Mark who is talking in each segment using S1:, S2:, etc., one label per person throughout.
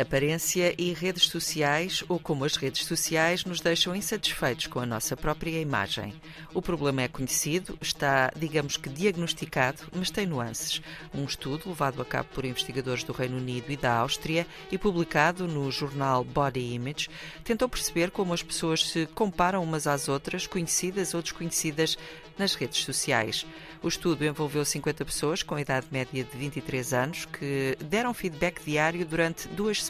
S1: Aparência e redes sociais, ou como as redes sociais nos deixam insatisfeitos com a nossa própria imagem. O problema é conhecido, está, digamos que, diagnosticado, mas tem nuances. Um estudo levado a cabo por investigadores do Reino Unido e da Áustria e publicado no jornal Body Image tentou perceber como as pessoas se comparam umas às outras, conhecidas ou desconhecidas, nas redes sociais. O estudo envolveu 50 pessoas com idade média de 23 anos que deram feedback diário durante duas.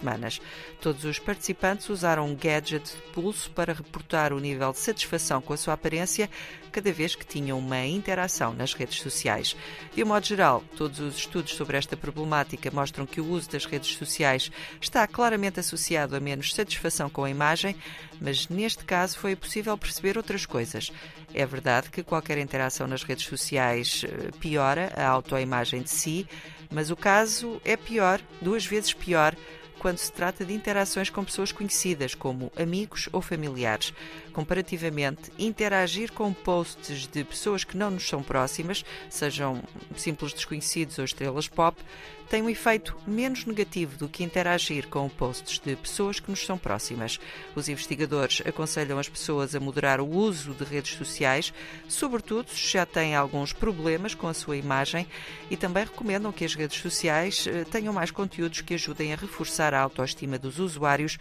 S1: Todos os participantes usaram um gadget de pulso para reportar o nível de satisfação com a sua aparência cada vez que tinham uma interação nas redes sociais. De um modo geral, todos os estudos sobre esta problemática mostram que o uso das redes sociais está claramente associado a menos satisfação com a imagem, mas neste caso foi possível perceber outras coisas. É verdade que qualquer interação nas redes sociais eh, piora a autoimagem de si, mas o caso é pior, duas vezes pior, quando se trata de interações com pessoas conhecidas, como amigos ou familiares. Comparativamente, interagir com posts de pessoas que não nos são próximas, sejam simples desconhecidos ou estrelas pop, tem um efeito menos negativo do que interagir com posts de pessoas que nos são próximas. Os investigadores aconselham as pessoas a moderar o uso de redes sociais, sobretudo se já têm alguns problemas com a sua imagem, e também recomendam que as redes sociais eh, tenham mais conteúdos que ajudem a reforçar a autoestima dos usuários,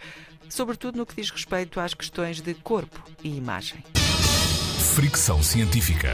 S1: sobretudo no que diz respeito às questões de corpo e imagem.
S2: Fricção científica.